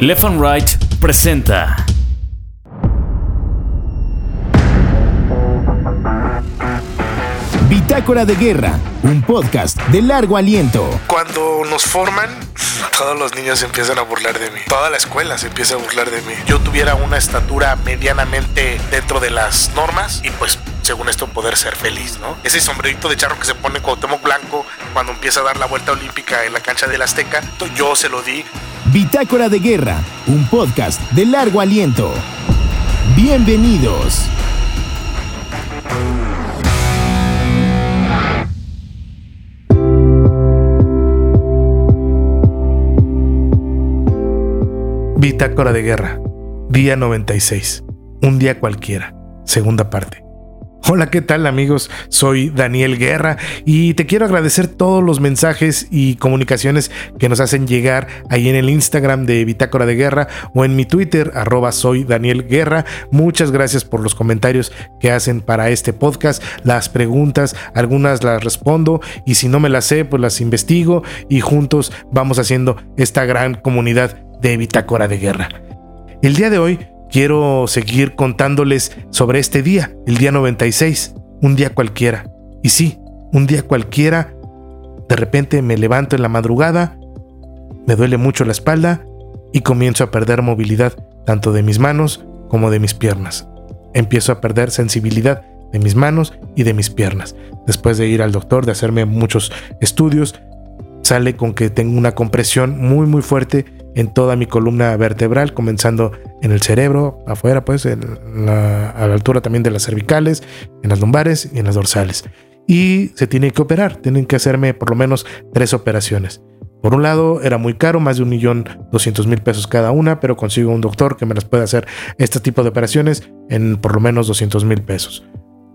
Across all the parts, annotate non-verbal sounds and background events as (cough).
Left and Right presenta. Bitácora de Guerra, un podcast de largo aliento. Cuando nos forman, todos los niños se empiezan a burlar de mí. Toda la escuela se empieza a burlar de mí. Yo tuviera una estatura medianamente dentro de las normas y pues según esto poder ser feliz, ¿no? Ese sombrerito de charro que se pone Cuauhtémoc Blanco cuando empieza a dar la vuelta olímpica en la cancha del Azteca, yo se lo di. Bitácora de Guerra, un podcast de largo aliento. Bienvenidos. Bitácora de Guerra, día 96, un día cualquiera, segunda parte. Hola, ¿qué tal amigos? Soy Daniel Guerra y te quiero agradecer todos los mensajes y comunicaciones que nos hacen llegar ahí en el Instagram de Bitácora de Guerra o en mi Twitter, arroba soy. Muchas gracias por los comentarios que hacen para este podcast, las preguntas, algunas las respondo y si no me las sé, pues las investigo y juntos vamos haciendo esta gran comunidad de Bitácora de Guerra. El día de hoy quiero seguir contándoles sobre este día, el día 96, un día cualquiera. Y sí, un día cualquiera, de repente me levanto en la madrugada, me duele mucho la espalda y comienzo a perder movilidad tanto de mis manos como de mis piernas. Empiezo a perder sensibilidad de mis manos y de mis piernas. Después de ir al doctor, de hacerme muchos estudios, sale con que tengo una compresión muy muy fuerte en toda mi columna vertebral, comenzando en el cerebro, afuera, pues, a la altura también de las cervicales, en las lumbares y en las dorsales. Y se tiene que operar, tienen que hacerme por lo menos tres operaciones. Por un lado, era muy caro, más de un millón doscientos mil pesos cada una, pero consigo un doctor que me las puede hacer este tipo de operaciones en por lo menos 200 mil pesos.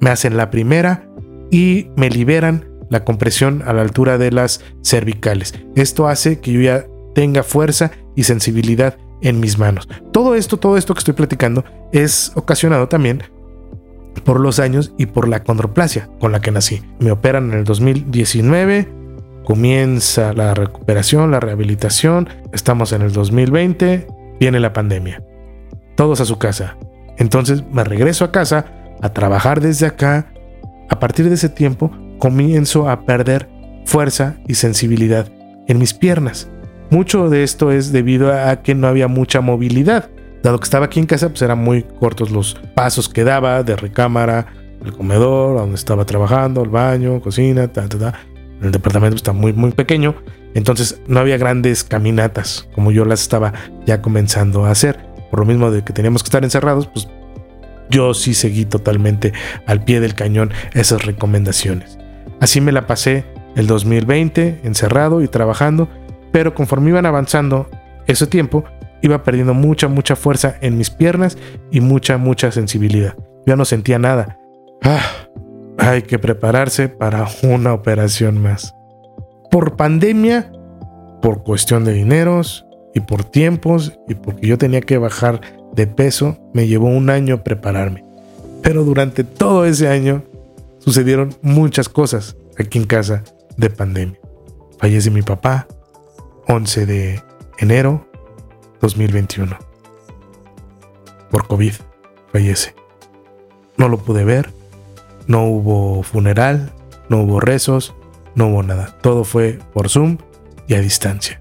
Me hacen la primera y me liberan la compresión a la altura de las cervicales. Esto hace que yo ya tenga fuerza y sensibilidad en mis manos. Todo esto, todo esto que estoy platicando es ocasionado también por los años y por la condroplasia con la que nací. Me operan en el 2019, comienza la recuperación, la rehabilitación, estamos en el 2020, viene la pandemia. Todos a su casa. Entonces me regreso a casa a trabajar desde acá. A partir de ese tiempo comienzo a perder fuerza y sensibilidad en mis piernas. Mucho de esto es debido a que no había mucha movilidad. Dado que estaba aquí en casa, pues eran muy cortos los pasos que daba de recámara al comedor, donde estaba trabajando, al baño, cocina, ta, ta, ta. El departamento está muy, muy pequeño. Entonces no había grandes caminatas como yo las estaba ya comenzando a hacer. Por lo mismo de que teníamos que estar encerrados, pues yo sí seguí totalmente al pie del cañón esas recomendaciones. Así me la pasé el 2020 encerrado y trabajando pero conforme iban avanzando ese tiempo, iba perdiendo mucha, mucha fuerza en mis piernas y mucha, mucha sensibilidad. Yo no sentía nada. Ah, hay que prepararse para una operación más. Por pandemia, por cuestión de dineros y por tiempos y porque yo tenía que bajar de peso, me llevó un año prepararme. Pero durante todo ese año sucedieron muchas cosas aquí en casa de pandemia. Fallece mi papá, 11 de enero 2021. Por COVID fallece. No lo pude ver, no hubo funeral, no hubo rezos, no hubo nada. Todo fue por Zoom y a distancia.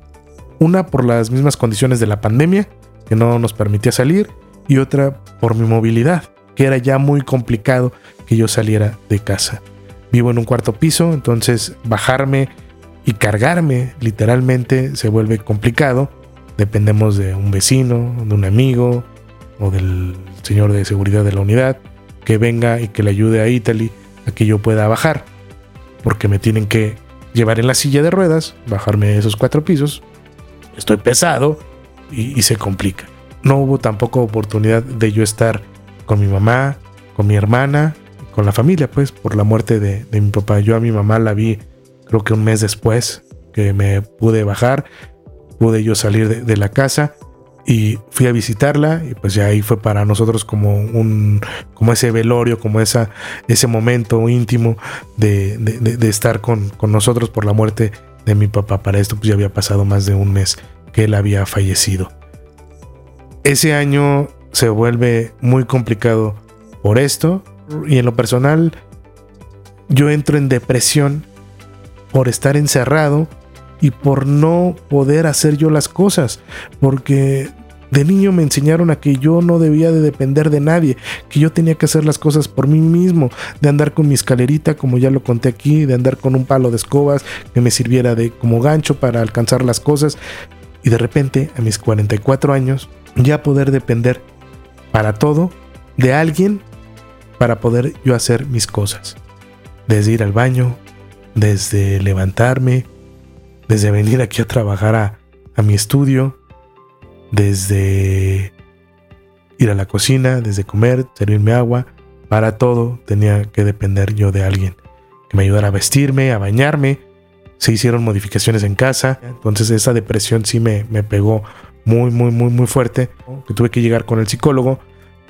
Una por las mismas condiciones de la pandemia, que no nos permitía salir, y otra por mi movilidad, que era ya muy complicado que yo saliera de casa. Vivo en un cuarto piso, entonces bajarme y cargarme literalmente se vuelve complicado. Dependemos de un vecino, de un amigo o del señor de seguridad de la unidad que venga y que le ayude a Italy a que yo pueda bajar. Porque me tienen que llevar en la silla de ruedas, bajarme esos cuatro pisos. Estoy pesado y, se complica. No hubo tampoco oportunidad de yo estar con mi mamá, con mi hermana, con la familia, pues, por la muerte de, de mi papá. Yo a mi mamá la vi creo que un mes después que me pude bajar, pude yo salir de, la casa y fui a visitarla y pues ya ahí fue para nosotros como un como ese velorio como esa ese momento íntimo de, de, estar con, con, nosotros por la muerte de mi papá. Para esto pues ya había pasado más de un mes que él había fallecido. Ese año se vuelve muy complicado por esto y en lo personal yo entro en depresión por estar encerrado y por no poder hacer yo las cosas, porque de niño me enseñaron a que yo no debía de depender de nadie, que yo tenía que hacer las cosas por mí mismo, de andar con mi escalerita, como ya lo conté aquí, de andar con un palo de escobas que me sirviera de como gancho para alcanzar las cosas. Y de repente, a mis 44 años, ya poder depender para todo de alguien para poder yo hacer mis cosas. Desde ir al baño, desde levantarme, desde venir aquí a trabajar a, a mi estudio, desde ir a la cocina, desde comer, servirme agua, para todo tenía que depender yo de alguien que me ayudara a vestirme, a bañarme. Se hicieron modificaciones en casa, entonces esa depresión sí me, me pegó muy, muy, muy, muy fuerte. Que tuve que llegar con el psicólogo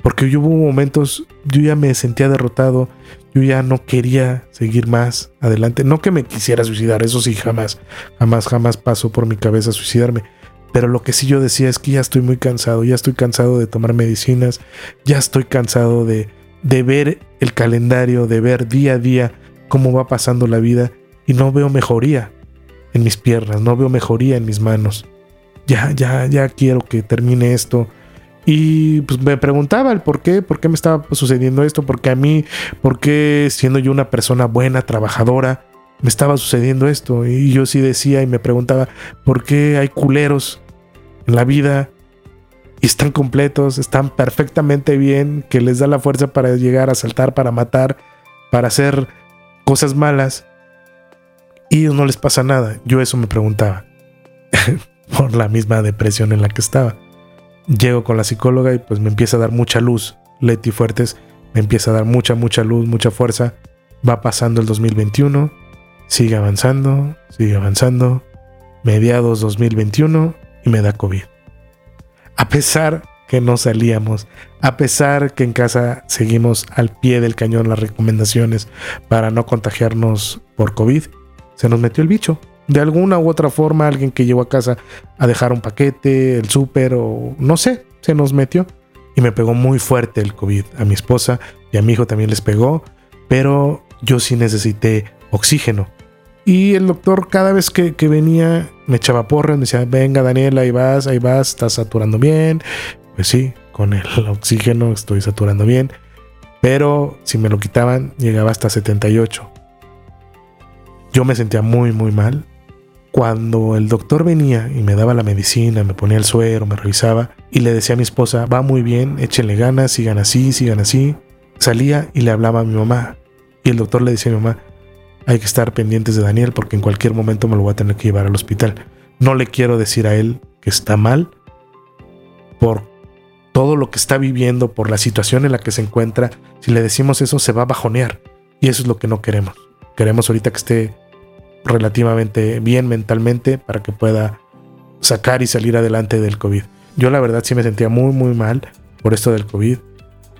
porque yo hubo momentos, yo ya me sentía derrotado, yo ya no quería seguir más adelante. No que me quisiera suicidar, eso sí, jamás, jamás, jamás pasó por mi cabeza suicidarme. Pero lo que sí yo decía es que ya estoy muy cansado, ya estoy cansado de tomar medicinas, ya estoy cansado de, de ver el calendario, de ver día a día cómo va pasando la vida y no veo mejoría en mis piernas, no veo mejoría en mis manos. Ya, ya, ya quiero que termine esto. Y pues me preguntaba el por qué, por qué me estaba sucediendo esto, porque a mí, por qué siendo yo una persona buena, trabajadora, me estaba sucediendo esto. Y yo sí decía y me preguntaba, ¿por qué hay culeros en la vida y están completos, están perfectamente bien, que les da la fuerza para llegar a saltar, para matar, para hacer cosas malas y no les pasa nada. Yo eso me preguntaba (laughs) por la misma depresión en la que estaba. Llego con la psicóloga y pues me empieza a dar mucha luz. Leti Fuertes me empieza a dar mucha, mucha luz, mucha fuerza. Va pasando el 2021, sigue avanzando, sigue avanzando. Mediados 2021 y me da COVID. A pesar que no salíamos, a pesar que en casa seguimos al pie del cañón las recomendaciones para no contagiarnos por COVID, se nos metió el bicho. De alguna u otra forma, alguien que llegó a casa a dejar un paquete, el súper o no sé, se nos metió y me pegó muy fuerte el COVID. A mi esposa y a mi hijo también les pegó, pero yo sí necesité oxígeno. Y el doctor cada vez que, venía me echaba porra, me decía, venga Daniel, ahí vas, ahí vas, estás saturando bien. Pues sí, con el (laughs) oxígeno estoy saturando bien. Pero si me lo quitaban, llegaba hasta 78. Yo me sentía muy, muy mal. Cuando el doctor venía y me daba la medicina, me ponía el suero, me revisaba y le decía a mi esposa, va muy bien, échenle ganas, sigan así, sigan así. Salía y le hablaba a mi mamá. Y el doctor le decía a mi mamá, hay que estar pendientes de Daniel porque en cualquier momento me lo voy a tener que llevar al hospital. No le quiero decir a él que está mal por todo lo que está viviendo, por la situación en la que se encuentra. Si le decimos eso, se va a bajonear. Y eso es lo que no queremos. Queremos ahorita que esté relativamente bien mentalmente para que pueda sacar y salir adelante del COVID. Yo la verdad sí me sentía muy muy mal por esto del COVID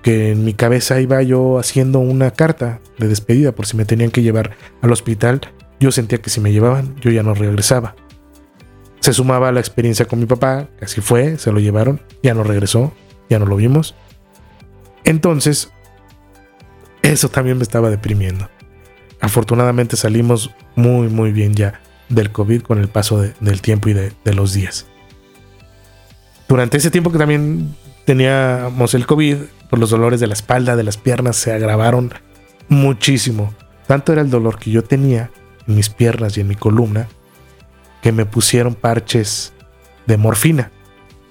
que en mi cabeza iba yo haciendo una carta de despedida por si me tenían que llevar al hospital. Yo sentía que si me llevaban, yo ya no regresaba. Se sumaba la experiencia con mi papá, así fue, se lo llevaron, ya no regresó, ya no lo vimos. Entonces, eso también me estaba deprimiendo. Afortunadamente salimos muy, muy bien ya del COVID con el paso del tiempo y de, los días. Durante ese tiempo que también teníamos el COVID, por los dolores de la espalda, de las piernas, se agravaron muchísimo. Tanto era el dolor que yo tenía en mis piernas y en mi columna que me pusieron parches de morfina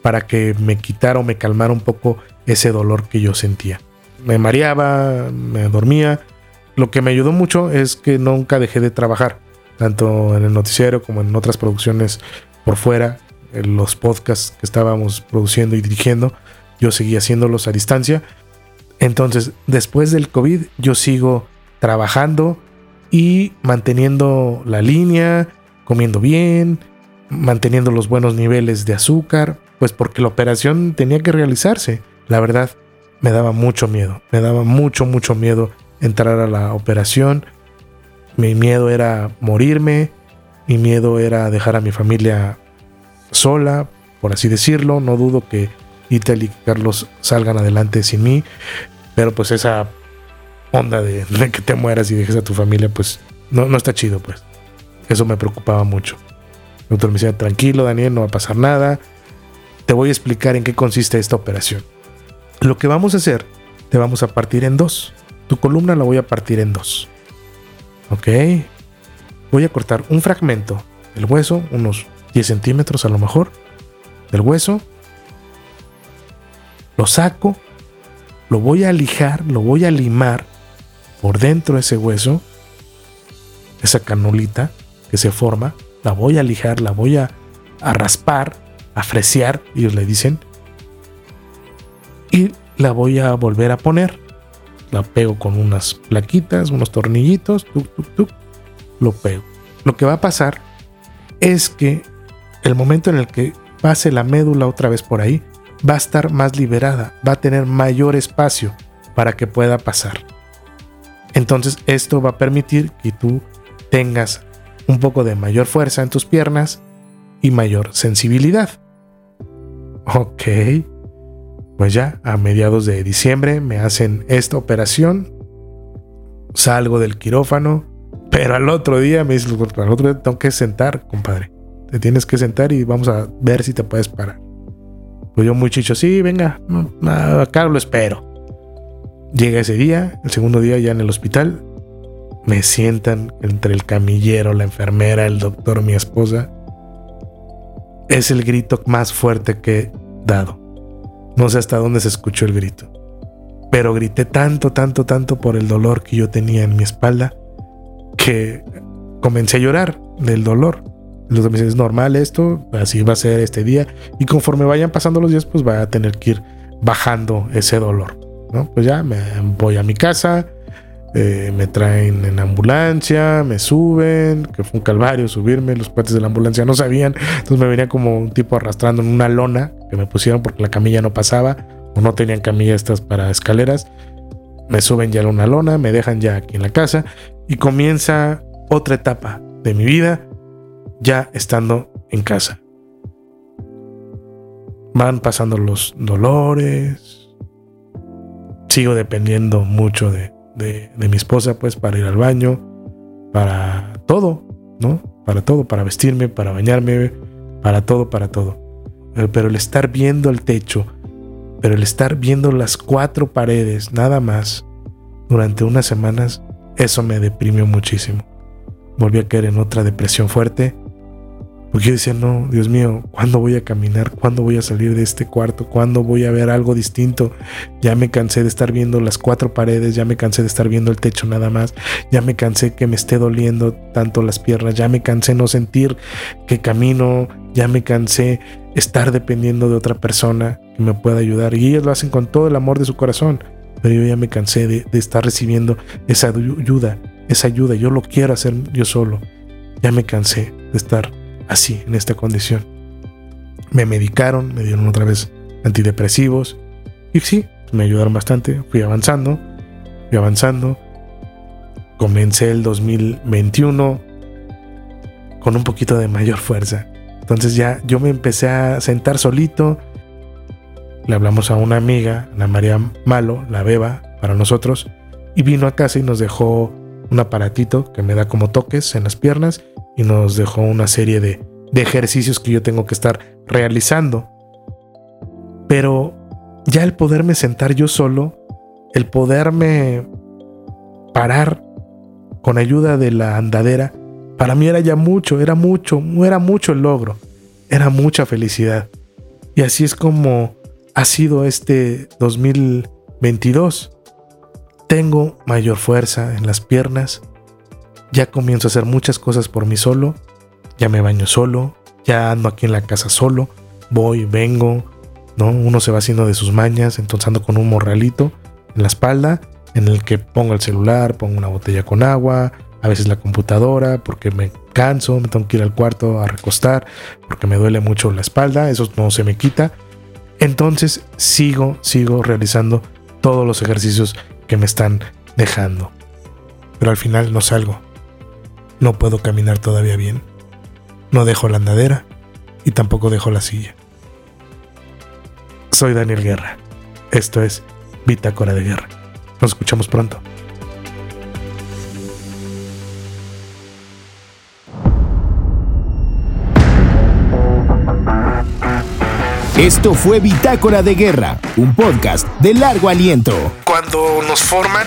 para que me quitara o me calmara un poco ese dolor que yo sentía. Me mareaba, me dormía. Lo que me ayudó mucho es que nunca dejé de trabajar, tanto en el noticiero como en otras producciones por fuera, los podcasts que estábamos produciendo y dirigiendo yo seguía haciéndolos a distancia. Entonces, después del COVID, yo sigo trabajando y manteniendo la línea, comiendo bien, manteniendo los buenos niveles de azúcar, pues porque la operación tenía que realizarse. La verdad, me daba mucho miedo, me daba mucho, mucho miedo entrar a la operación. Mi miedo era morirme, mi miedo era dejar a mi familia sola, por así decirlo. No dudo que Itel y Carlos salgan adelante sin mí. Pero pues esa onda de, que te mueras y dejes a tu familia, pues no, no está chido, pues. Eso me preocupaba mucho. El doctor me decía, tranquilo, Daniel, no va a pasar nada. Te voy a explicar en qué consiste esta operación. Lo que vamos a hacer, te vamos a partir en dos. Tu columna la voy a partir en dos. ¿Ok? Voy a cortar un fragmento del hueso, unos 10 centímetros a lo mejor, del hueso. Lo saco, lo voy a lijar, lo voy a limar por dentro de ese hueso, esa canulita que se forma, la voy a lijar, la voy a, raspar, a fresear, ellos le dicen, y la voy a volver a poner. La pego con unas plaquitas, unos tornillitos, lo pego. Lo que va a pasar es que el momento en el que pase la médula otra vez por ahí, va a estar más liberada, va a tener mayor espacio para que pueda pasar. Entonces esto va a permitir que tú tengas un poco de mayor fuerza en tus piernas y mayor sensibilidad. Ok, pues ya a mediados de diciembre me hacen esta operación, salgo del quirófano, pero al otro día me dice, al otro día tengo que sentar, compadre. Te tienes que sentar y vamos a ver si te puedes parar. Pues yo muy chicho, sí, venga, acá lo espero. Llega ese día, el segundo día ya en el hospital, me sientan entre el camillero, la enfermera, el doctor, mi esposa. Es el grito más fuerte que he dado. No sé hasta dónde se escuchó el grito. Pero grité tanto, tanto, tanto por el dolor que yo tenía en mi espalda que comencé a llorar del dolor. Los me dicen, es normal esto, así va a ser este día. Y conforme vayan pasando los días, pues va a tener que ir bajando ese dolor. ¿no? Pues ya me voy a mi casa, eh, me traen en ambulancia, me suben, que fue un calvario subirme, los cuates de la ambulancia no sabían, entonces me venía como un tipo arrastrando en una lona que me pusieron porque la camilla no pasaba o no tenían camilla estas para escaleras. Me suben ya a una lona, me dejan ya aquí en la casa y comienza otra etapa de mi vida ya estando en casa. Van pasando los dolores. Sigo dependiendo mucho de, mi esposa, pues, para ir al baño, para todo, ¿no? Para todo, para vestirme, para bañarme, para todo, para todo. Eh, pero el estar viendo el techo, pero el estar viendo las cuatro paredes, nada más, durante unas semanas, eso me deprimió muchísimo. Volví a caer en otra depresión fuerte porque yo decía, no, Dios mío, ¿cuándo voy a caminar? ¿Cuándo voy a salir de este cuarto? ¿Cuándo voy a ver algo distinto? Ya me cansé de estar viendo las cuatro paredes, ya me cansé de estar viendo el techo nada más, ya me cansé que me esté doliendo tanto las piernas, ya me cansé no sentir que camino, ya me cansé estar dependiendo de otra persona que me pueda ayudar. Y ellos lo hacen con todo el amor de su corazón, pero yo ya me cansé de, de estar recibiendo esa ayuda, esa ayuda. Yo lo quiero hacer yo solo. Ya me cansé de estar así, en esta condición. Me medicaron, me dieron otra vez antidepresivos y sí, me ayudaron bastante. Fui avanzando, fui avanzando. Comencé el 2021 con un poquito de mayor fuerza. Entonces ya yo me empecé a sentar solito. Le hablamos a una amiga, Ana María Malo, la beba, para nosotros, y vino a casa y nos dejó un aparatito que me da como toques en las piernas y nos dejó una serie de, ejercicios que yo tengo que estar realizando. Pero ya el poderme sentar yo solo, el poderme parar con ayuda de la andadera, para mí era ya mucho, era mucho, era mucho el logro, era mucha felicidad. Y así es como ha sido este 2022. Tengo mayor fuerza en las piernas, ya comienzo a hacer muchas cosas por mí solo, ya me baño solo, ya ando aquí en la casa solo, voy, vengo, ¿no? Uno se va haciendo de sus mañas, entonces ando con un morralito en la espalda en el que pongo el celular, pongo una botella con agua, a veces la computadora, porque me canso, me tengo que ir al cuarto a recostar, porque me duele mucho la espalda, eso no se me quita. Entonces sigo, sigo realizando todos los ejercicios que me están dejando. Pero al final no salgo. No puedo caminar todavía bien. No dejo la andadera y tampoco dejo la silla. Soy Daniel Guerra. Esto es Bitácora de Guerra. Nos escuchamos pronto. Esto fue Bitácora de Guerra, un podcast de largo aliento. Cuando nos forman,